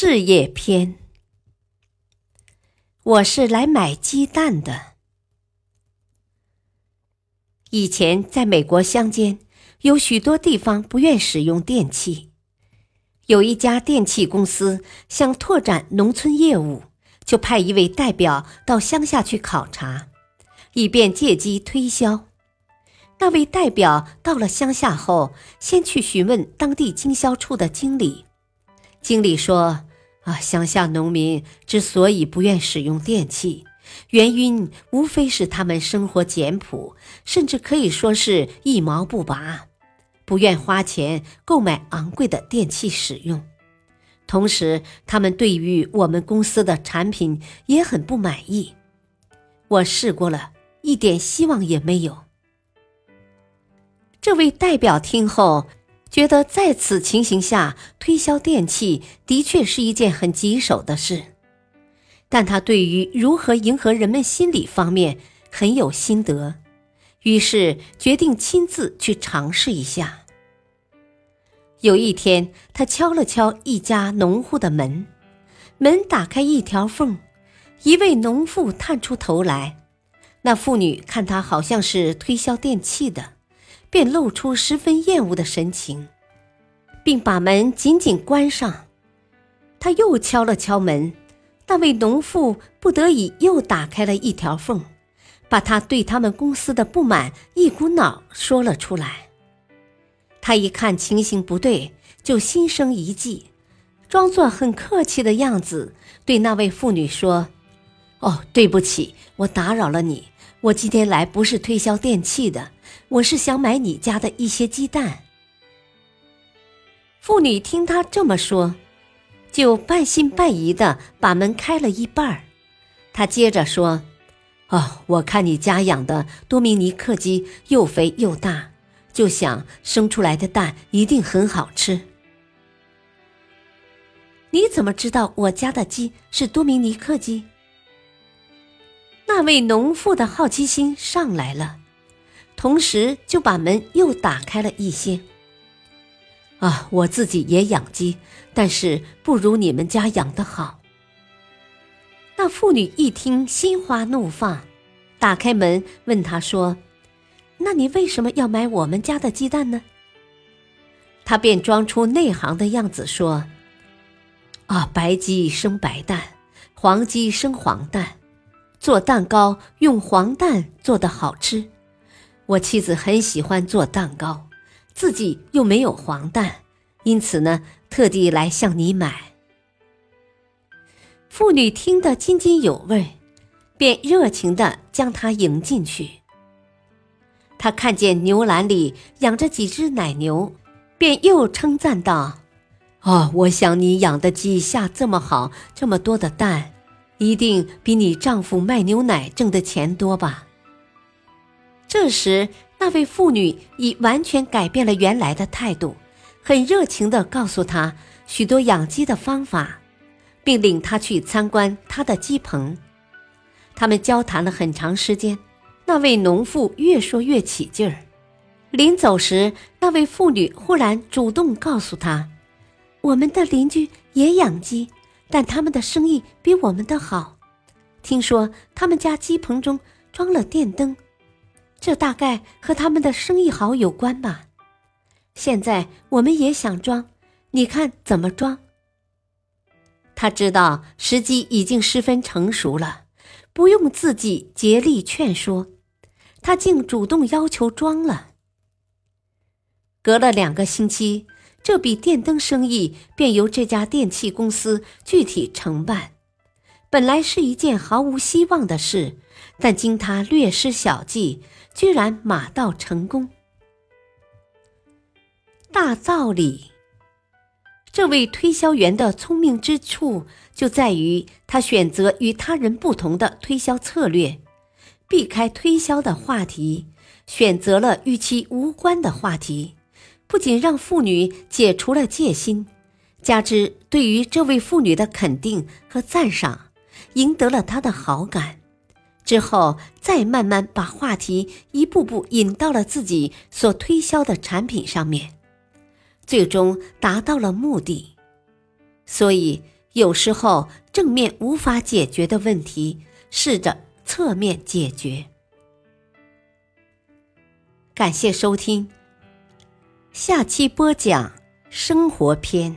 事业篇。我是来买鸡蛋的。以前在美国乡间，有许多地方不愿使用电器。有一家电器公司想拓展农村业务，就派一位代表到乡下去考察，以便借机推销。那位代表到了乡下后，先去询问当地经销处的经理。经理说：“啊，乡下农民之所以不愿使用电器，原因无非是他们生活简朴，甚至可以说是一毛不拔，不愿花钱购买昂贵的电器使用。同时，他们对于我们公司的产品也很不满意。我试过了，一点希望也没有。”这位代表听后。觉得在此情形下推销电器的确是一件很棘手的事，但他对于如何迎合人们心理方面很有心得，于是决定亲自去尝试一下。有一天，他敲了敲一家农户的门，门打开一条缝，一位农妇探出头来。那妇女看他好像是推销电器的。便露出十分厌恶的神情，并把门紧紧关上。他又敲了敲门，那位农妇不得已又打开了一条缝，把他对他们公司的不满一股脑说了出来。他一看情形不对，就心生一计，装作很客气的样子，对那位妇女说：“哦，对不起，我打扰了你。我今天来不是推销电器的。”我是想买你家的一些鸡蛋。妇女听他这么说，就半信半疑的把门开了一半儿。他接着说：“哦，我看你家养的多米尼克鸡又肥又大，就想生出来的蛋一定很好吃。你怎么知道我家的鸡是多米尼克鸡？”那位农妇的好奇心上来了。同时就把门又打开了一些。啊，我自己也养鸡，但是不如你们家养的好。那妇女一听，心花怒放，打开门问他说：“那你为什么要买我们家的鸡蛋呢？”他便装出内行的样子说：“啊，白鸡生白蛋，黄鸡生黄蛋，做蛋糕用黄蛋做的好吃。”我妻子很喜欢做蛋糕，自己又没有黄蛋，因此呢，特地来向你买。妇女听得津津有味，便热情的将他迎进去。他看见牛栏里养着几只奶牛，便又称赞道：“哦，我想你养的鸡下这么好，这么多的蛋，一定比你丈夫卖牛奶挣的钱多吧？”这时，那位妇女已完全改变了原来的态度，很热情地告诉他许多养鸡的方法，并领他去参观他的鸡棚。他们交谈了很长时间，那位农妇越说越起劲儿。临走时，那位妇女忽然主动告诉他：“我们的邻居也养鸡，但他们的生意比我们的好。听说他们家鸡棚中装了电灯。”这大概和他们的生意好有关吧。现在我们也想装，你看怎么装？他知道时机已经十分成熟了，不用自己竭力劝说，他竟主动要求装了。隔了两个星期，这笔电灯生意便由这家电器公司具体承办。本来是一件毫无希望的事，但经他略施小计，居然马到成功。大道理，这位推销员的聪明之处就在于他选择与他人不同的推销策略，避开推销的话题，选择了与其无关的话题，不仅让妇女解除了戒心，加之对于这位妇女的肯定和赞赏，赢得了她的好感。之后，再慢慢把话题一步步引到了自己所推销的产品上面。最终达到了目的，所以有时候正面无法解决的问题，试着侧面解决。感谢收听，下期播讲生活篇：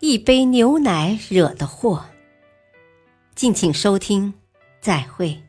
一杯牛奶惹的祸。敬请收听，再会。